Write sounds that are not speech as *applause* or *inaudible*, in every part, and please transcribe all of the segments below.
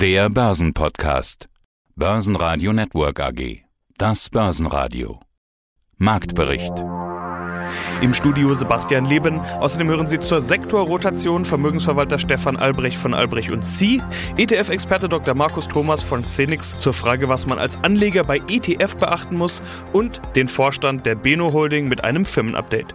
Der Börsenpodcast. Börsenradio Network AG. Das Börsenradio. Marktbericht. Im Studio Sebastian Leben. Außerdem hören Sie zur Sektorrotation Vermögensverwalter Stefan Albrecht von Albrecht und Sie, ETF-Experte Dr. Markus Thomas von Xenix zur Frage, was man als Anleger bei ETF beachten muss und den Vorstand der Beno Holding mit einem Firmenupdate.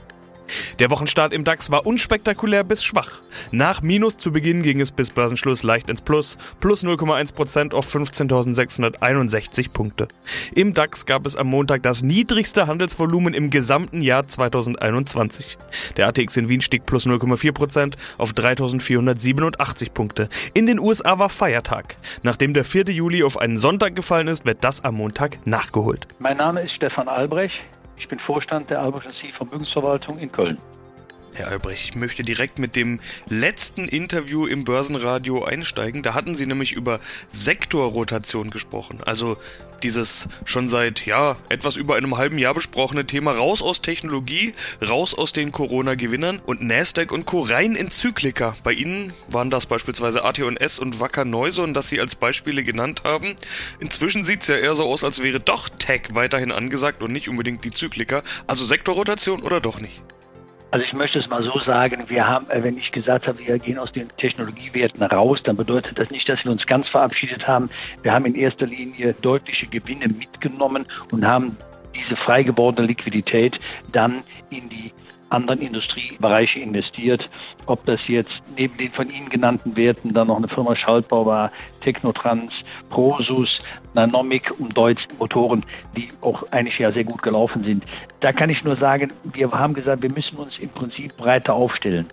Der Wochenstart im DAX war unspektakulär bis schwach. Nach Minus zu Beginn ging es bis Börsenschluss leicht ins Plus, plus 0,1% auf 15.661 Punkte. Im DAX gab es am Montag das niedrigste Handelsvolumen im gesamten Jahr 2021. Der ATX in Wien stieg plus 0,4% auf 3.487 Punkte. In den USA war Feiertag. Nachdem der 4. Juli auf einen Sonntag gefallen ist, wird das am Montag nachgeholt. Mein Name ist Stefan Albrecht. Ich bin Vorstand der Albrecht Vermögensverwaltung in Köln. Herr Albrecht, ich möchte direkt mit dem letzten Interview im Börsenradio einsteigen. Da hatten Sie nämlich über Sektorrotation gesprochen. Also dieses schon seit ja etwas über einem halben Jahr besprochene Thema raus aus Technologie, raus aus den Corona-Gewinnern und Nasdaq und Co. rein in Zyklika. Bei Ihnen waren das beispielsweise AT&S und Wacker Neuson, das Sie als Beispiele genannt haben. Inzwischen sieht es ja eher so aus, als wäre doch Tech weiterhin angesagt und nicht unbedingt die Zyklika. Also Sektorrotation oder doch nicht? Also ich möchte es mal so sagen, wir haben, äh, wenn ich gesagt habe, wir gehen aus den Technologiewerten raus, dann bedeutet das nicht, dass wir uns ganz verabschiedet haben. Wir haben in erster Linie deutliche Gewinne mitgenommen und haben diese freigewordene Liquidität dann in die anderen Industriebereiche investiert. Ob das jetzt neben den von Ihnen genannten Werten dann noch eine Firma Schaltbau war, Technotrans, Prosus, Nanomic und Deutz Motoren, die auch eigentlich ja sehr gut gelaufen sind. Da kann ich nur sagen, wir haben gesagt, wir müssen uns im Prinzip breiter aufstellen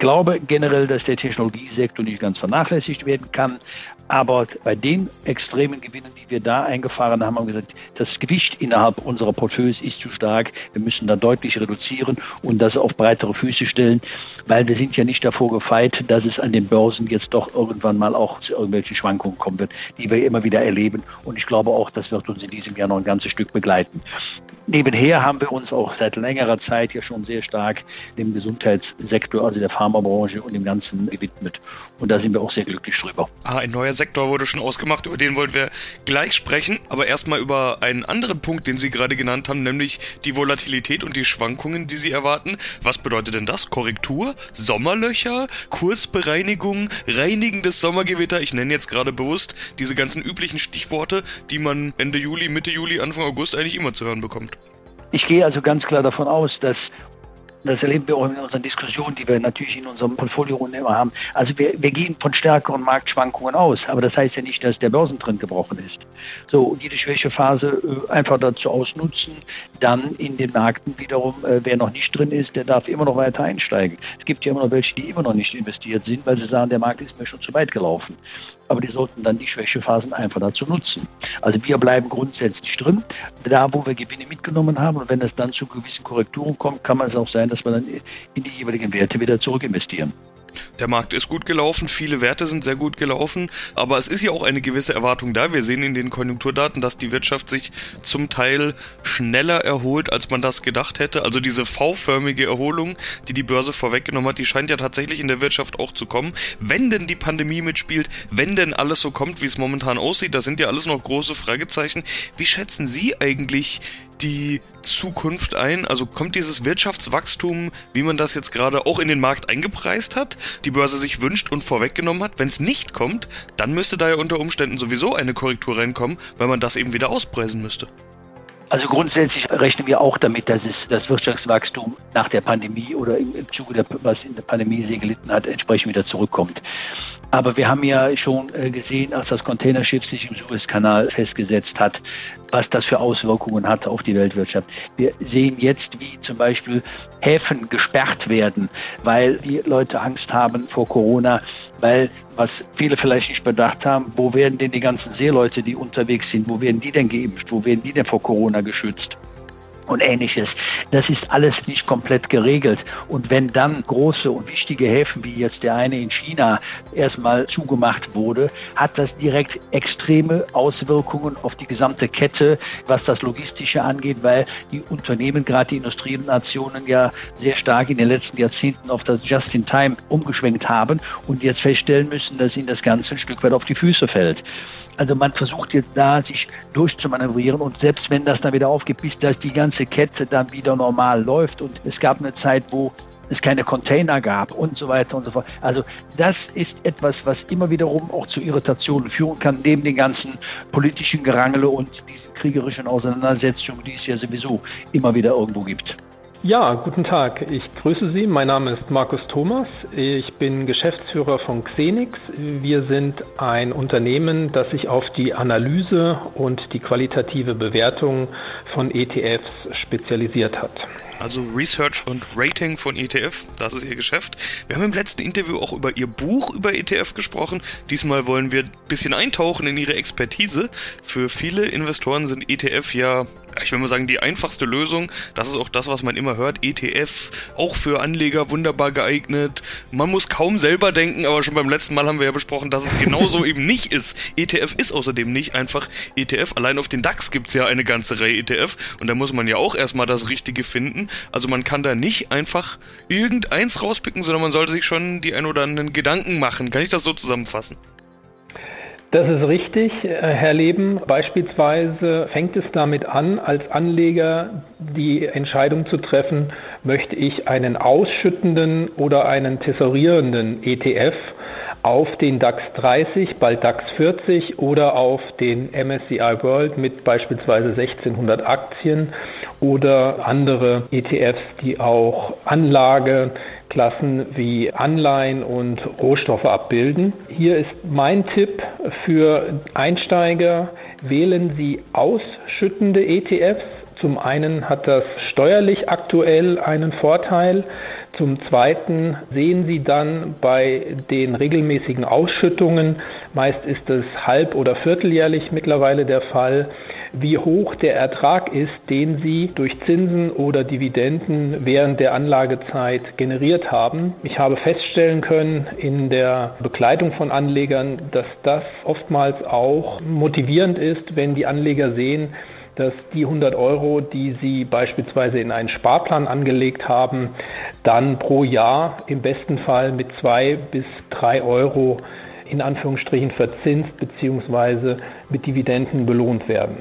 glaube generell, dass der Technologiesektor nicht ganz vernachlässigt werden kann. Aber bei den extremen Gewinnen, die wir da eingefahren haben, haben wir gesagt, das Gewicht innerhalb unserer Portfolios ist zu stark. Wir müssen da deutlich reduzieren und das auf breitere Füße stellen, weil wir sind ja nicht davor gefeit, dass es an den Börsen jetzt doch irgendwann mal auch zu irgendwelchen Schwankungen kommen wird, die wir immer wieder erleben. Und ich glaube auch, das wird uns in diesem Jahr noch ein ganzes Stück begleiten. Nebenher haben wir uns auch seit längerer Zeit ja schon sehr stark dem Gesundheitssektor, also der Pharmabranche und dem Ganzen gewidmet. Und da sind wir auch sehr glücklich drüber. Ah, ein neuer Sektor wurde schon ausgemacht, über den wollen wir gleich sprechen. Aber erstmal über einen anderen Punkt, den Sie gerade genannt haben, nämlich die Volatilität und die Schwankungen, die Sie erwarten. Was bedeutet denn das? Korrektur? Sommerlöcher? Kursbereinigung? Reinigendes Sommergewitter? Ich nenne jetzt gerade bewusst diese ganzen üblichen Stichworte, die man Ende Juli, Mitte Juli, Anfang August eigentlich immer zu hören bekommt. Ich gehe also ganz klar davon aus, dass das erleben wir auch in unseren Diskussionen, die wir natürlich in unserem Portfolio immer haben. Also wir, wir gehen von stärkeren Marktschwankungen aus, aber das heißt ja nicht, dass der Börsentrend gebrochen ist. So, und jede Schwächephase äh, einfach dazu ausnutzen, dann in den Märkten wiederum, äh, wer noch nicht drin ist, der darf immer noch weiter einsteigen. Es gibt ja immer noch welche, die immer noch nicht investiert sind, weil sie sagen, der Markt ist mir schon zu weit gelaufen aber die sollten dann die Schwächephasen einfach dazu nutzen. Also wir bleiben grundsätzlich drin, da wo wir Gewinne mitgenommen haben und wenn es dann zu gewissen Korrekturen kommt, kann es auch sein, dass wir dann in die jeweiligen Werte wieder zurück investieren. Der Markt ist gut gelaufen, viele Werte sind sehr gut gelaufen, aber es ist ja auch eine gewisse Erwartung da. Wir sehen in den Konjunkturdaten, dass die Wirtschaft sich zum Teil schneller erholt, als man das gedacht hätte. Also diese V-förmige Erholung, die die Börse vorweggenommen hat, die scheint ja tatsächlich in der Wirtschaft auch zu kommen. Wenn denn die Pandemie mitspielt, wenn denn alles so kommt, wie es momentan aussieht, da sind ja alles noch große Fragezeichen. Wie schätzen Sie eigentlich die Zukunft ein? Also kommt dieses Wirtschaftswachstum, wie man das jetzt gerade auch in den Markt eingepreist hat, die Börse sich wünscht und vorweggenommen hat? Wenn es nicht kommt, dann müsste da ja unter Umständen sowieso eine Korrektur reinkommen, weil man das eben wieder auspreisen müsste. Also grundsätzlich rechnen wir auch damit, dass es das Wirtschaftswachstum nach der Pandemie oder im, Zuge der, was in der Pandemie sehr gelitten hat, entsprechend wieder zurückkommt. Aber wir haben ja schon äh, gesehen, als das Containerschiff sich im Suezkanal festgesetzt hat, was das für Auswirkungen hat auf die Weltwirtschaft. Wir sehen jetzt, wie zum Beispiel Häfen gesperrt werden, weil die Leute Angst haben vor Corona, weil, was viele vielleicht nicht bedacht haben, wo werden denn die ganzen Seeleute, die unterwegs sind, wo werden die denn geimpft, wo werden die denn vor Corona geschützt? Und ähnliches. Das ist alles nicht komplett geregelt. Und wenn dann große und wichtige Häfen wie jetzt der eine in China erstmal zugemacht wurde, hat das direkt extreme Auswirkungen auf die gesamte Kette, was das Logistische angeht, weil die Unternehmen, gerade die Industrienationen, ja sehr stark in den letzten Jahrzehnten auf das Just-in-Time umgeschwenkt haben und jetzt feststellen müssen, dass ihnen das Ganze ein Stück weit auf die Füße fällt. Also man versucht jetzt da, sich durchzumanövrieren und selbst wenn das dann wieder aufgeht, bis dass die ganze Kette dann wieder normal läuft und es gab eine Zeit, wo es keine Container gab und so weiter und so fort. Also das ist etwas, was immer wiederum auch zu Irritationen führen kann, neben den ganzen politischen Gerangele und diesen kriegerischen Auseinandersetzungen, die es ja sowieso immer wieder irgendwo gibt. Ja, guten Tag. Ich grüße Sie. Mein Name ist Markus Thomas. Ich bin Geschäftsführer von Xenix. Wir sind ein Unternehmen, das sich auf die Analyse und die qualitative Bewertung von ETFs spezialisiert hat. Also Research und Rating von ETF, das ist Ihr Geschäft. Wir haben im letzten Interview auch über Ihr Buch über ETF gesprochen. Diesmal wollen wir ein bisschen eintauchen in Ihre Expertise. Für viele Investoren sind ETF ja ich will mal sagen, die einfachste Lösung. Das ist auch das, was man immer hört. ETF, auch für Anleger wunderbar geeignet. Man muss kaum selber denken, aber schon beim letzten Mal haben wir ja besprochen, dass es genauso *laughs* eben nicht ist. ETF ist außerdem nicht einfach ETF. Allein auf den DAX gibt es ja eine ganze Reihe ETF und da muss man ja auch erstmal das Richtige finden. Also man kann da nicht einfach irgendeins rauspicken, sondern man sollte sich schon die ein oder anderen Gedanken machen. Kann ich das so zusammenfassen? Das ist richtig, äh, Herr Leben. Beispielsweise fängt es damit an, als Anleger die Entscheidung zu treffen, möchte ich einen ausschüttenden oder einen tesorierenden ETF auf den DAX 30, bald DAX 40 oder auf den MSCI World mit beispielsweise 1600 Aktien oder andere ETFs, die auch Anlageklassen wie Anleihen und Rohstoffe abbilden. Hier ist mein Tipp für Einsteiger, wählen Sie ausschüttende ETFs zum einen hat das steuerlich aktuell einen Vorteil. Zum Zweiten sehen Sie dann bei den regelmäßigen Ausschüttungen, meist ist es halb- oder vierteljährlich mittlerweile der Fall, wie hoch der Ertrag ist, den Sie durch Zinsen oder Dividenden während der Anlagezeit generiert haben. Ich habe feststellen können in der Begleitung von Anlegern, dass das oftmals auch motivierend ist, wenn die Anleger sehen, dass die 100 Euro, die Sie beispielsweise in einen Sparplan angelegt haben, dann pro Jahr im besten Fall mit zwei bis drei Euro in Anführungsstrichen verzinst bzw. mit Dividenden belohnt werden.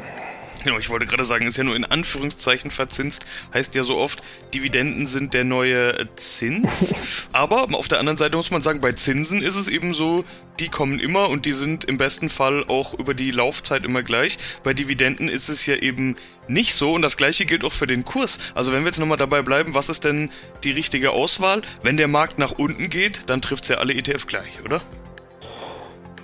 Ich wollte gerade sagen, ist ja nur in Anführungszeichen verzinst, heißt ja so oft, Dividenden sind der neue Zins. *laughs* Aber auf der anderen Seite muss man sagen, bei Zinsen ist es eben so, die kommen immer und die sind im besten Fall auch über die Laufzeit immer gleich. Bei Dividenden ist es ja eben nicht so und das gleiche gilt auch für den Kurs. Also wenn wir jetzt nochmal dabei bleiben, was ist denn die richtige Auswahl? Wenn der Markt nach unten geht, dann trifft es ja alle ETF gleich, oder?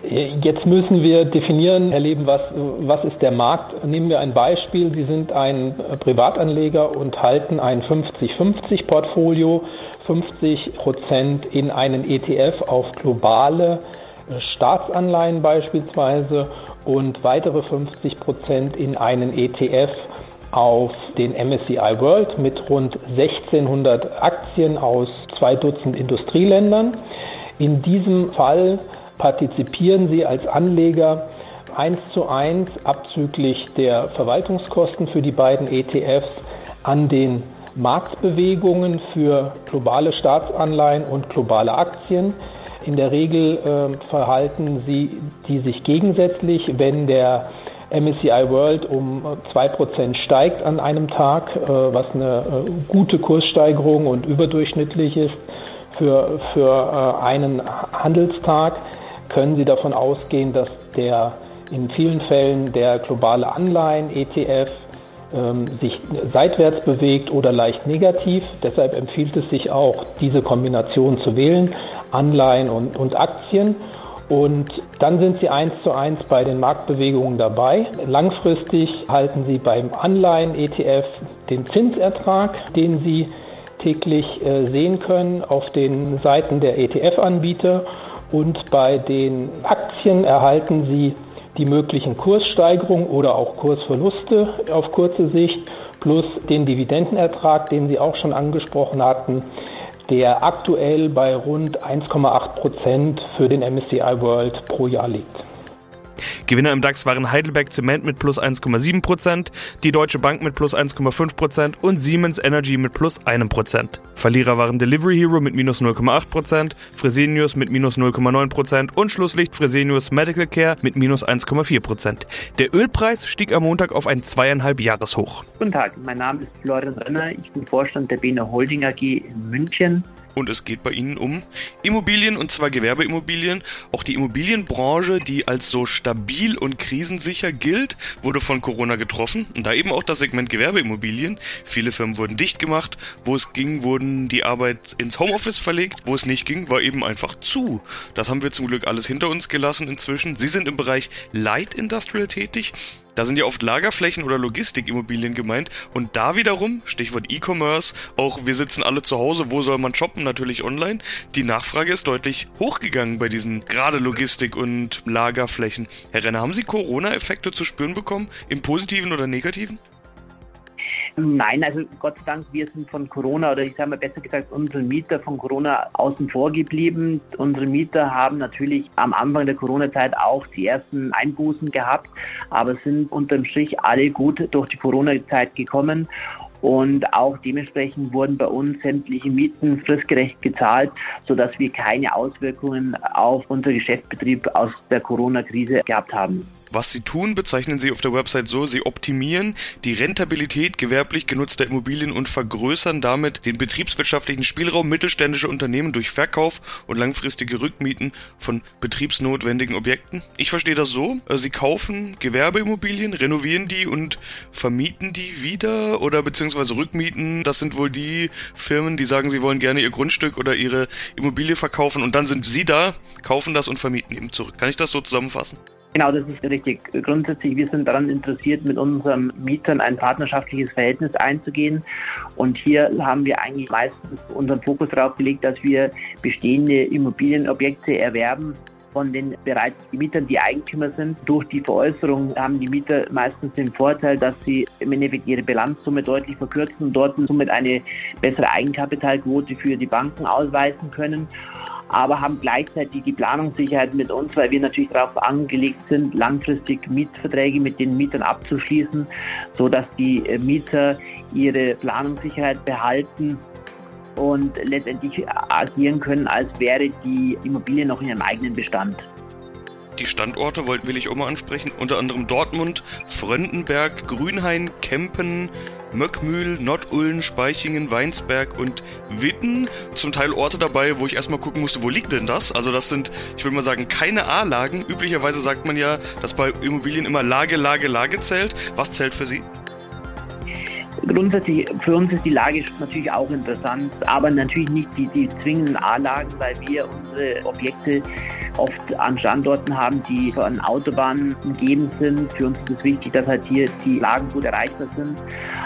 Jetzt müssen wir definieren, Herr Leben, was, was ist der Markt? Nehmen wir ein Beispiel. Sie sind ein Privatanleger und halten ein 50-50-Portfolio, 50 Prozent in einen ETF auf globale Staatsanleihen beispielsweise und weitere 50 Prozent in einen ETF auf den MSCI World mit rund 1600 Aktien aus zwei Dutzend Industrieländern. In diesem Fall partizipieren Sie als Anleger eins zu eins abzüglich der Verwaltungskosten für die beiden ETFs an den Marktbewegungen für globale Staatsanleihen und globale Aktien. In der Regel äh, verhalten sie die sich gegensätzlich, wenn der MSCI World um 2% steigt an einem Tag, äh, was eine äh, gute Kurssteigerung und überdurchschnittlich ist für, für äh, einen Handelstag können Sie davon ausgehen, dass der in vielen Fällen der globale Anleihen-ETF ähm, sich seitwärts bewegt oder leicht negativ. Deshalb empfiehlt es sich auch, diese Kombination zu wählen, Anleihen und, und Aktien. Und dann sind Sie eins zu eins bei den Marktbewegungen dabei. Langfristig halten Sie beim Anleihen-ETF den Zinsertrag, den Sie täglich äh, sehen können auf den Seiten der ETF-Anbieter und bei den Aktien erhalten Sie die möglichen Kurssteigerungen oder auch Kursverluste auf kurze Sicht plus den Dividendenertrag, den Sie auch schon angesprochen hatten, der aktuell bei rund 1,8 Prozent für den MSCI World pro Jahr liegt. Gewinner im DAX waren Heidelberg Zement mit plus 1,7%, die Deutsche Bank mit plus 1,5% und Siemens Energy mit plus 1%. Verlierer waren Delivery Hero mit minus 0,8%, Fresenius mit minus 0,9% und Schlusslicht Fresenius Medical Care mit minus 1,4%. Der Ölpreis stieg am Montag auf ein zweieinhalb Jahreshoch. Guten Tag, mein Name ist Florian Renner, ich bin Vorstand der Bena Holding AG in München und es geht bei Ihnen um Immobilien und zwar Gewerbeimmobilien. Auch die Immobilienbranche, die als so stabil und krisensicher gilt, wurde von Corona getroffen und da eben auch das Segment Gewerbeimmobilien. Viele Firmen wurden dicht gemacht, wo es ging, wurden die Arbeit ins Homeoffice verlegt, wo es nicht ging, war eben einfach zu. Das haben wir zum Glück alles hinter uns gelassen inzwischen. Sie sind im Bereich Light Industrial tätig. Da sind ja oft Lagerflächen oder Logistikimmobilien gemeint und da wiederum, Stichwort E-Commerce, auch wir sitzen alle zu Hause, wo soll man shoppen? Natürlich online. Die Nachfrage ist deutlich hochgegangen bei diesen gerade Logistik- und Lagerflächen. Herr Renner, haben Sie Corona-Effekte zu spüren bekommen, im positiven oder negativen? Nein, also Gott sei Dank, wir sind von Corona oder ich sage mal besser gesagt, unsere Mieter von Corona außen vor geblieben. Unsere Mieter haben natürlich am Anfang der Corona-Zeit auch die ersten Einbußen gehabt, aber sind unterm Strich alle gut durch die Corona-Zeit gekommen. Und auch dementsprechend wurden bei uns sämtliche Mieten fristgerecht gezahlt, sodass wir keine Auswirkungen auf unser Geschäftsbetrieb aus der Corona-Krise gehabt haben. Was sie tun, bezeichnen sie auf der Website so, sie optimieren die Rentabilität gewerblich genutzter Immobilien und vergrößern damit den betriebswirtschaftlichen Spielraum mittelständischer Unternehmen durch Verkauf und langfristige Rückmieten von betriebsnotwendigen Objekten. Ich verstehe das so, äh, sie kaufen Gewerbeimmobilien, renovieren die und vermieten die wieder oder beziehungsweise rückmieten. Das sind wohl die Firmen, die sagen, sie wollen gerne ihr Grundstück oder ihre Immobilie verkaufen und dann sind sie da, kaufen das und vermieten eben zurück. Kann ich das so zusammenfassen? Genau, das ist richtig. Grundsätzlich, wir sind daran interessiert, mit unseren Mietern ein partnerschaftliches Verhältnis einzugehen. Und hier haben wir eigentlich meistens unseren Fokus darauf gelegt, dass wir bestehende Immobilienobjekte erwerben von den bereits Mietern, die Eigentümer sind. Durch die Veräußerung haben die Mieter meistens den Vorteil, dass sie im Endeffekt ihre Bilanzsumme deutlich verkürzen und dort somit eine bessere Eigenkapitalquote für die Banken ausweisen können aber haben gleichzeitig die Planungssicherheit mit uns, weil wir natürlich darauf angelegt sind, langfristig Mietverträge mit den Mietern abzuschließen, sodass die äh, Mieter ihre Planungssicherheit behalten und letztendlich agieren können, als wäre die Immobilie noch in ihrem eigenen Bestand. Die Standorte will ich auch mal ansprechen, unter anderem Dortmund, Fröndenberg, Grünhain, Kempen, Möckmühl, Nottullen, Speichingen, Weinsberg und Witten. Zum Teil Orte dabei, wo ich erstmal gucken musste, wo liegt denn das? Also das sind, ich würde mal sagen, keine A-Lagen. Üblicherweise sagt man ja, dass bei Immobilien immer Lage, Lage, Lage zählt. Was zählt für Sie? Grundsätzlich, für uns ist die Lage natürlich auch interessant, aber natürlich nicht die, die zwingenden A-Lagen, weil wir unsere Objekte oft an Standorten haben, die von Autobahnen umgeben sind. Für uns ist es wichtig, dass halt hier die Lagen gut erreichbar sind.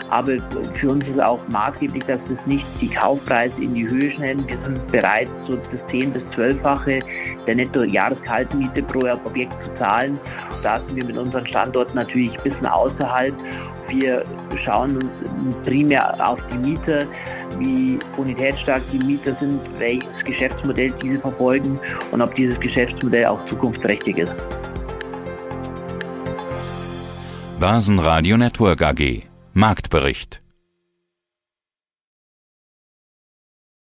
Aber für uns ist auch maßgeblich, dass es nicht die Kaufpreise in die Höhe schnellen. Wir sind bereit, so das 10- bis 12-fache der Netto-Jahreskaltmiete pro Objekt zu zahlen. Da sind wir mit unseren Standorten natürlich ein bisschen außerhalb. Wir schauen uns primär auf die Mieter wie bonitätsstark die Mieter sind, welches Geschäftsmodell diese verfolgen und ob dieses Geschäftsmodell auch zukunftsträchtig ist. Börsenradio Network AG Marktbericht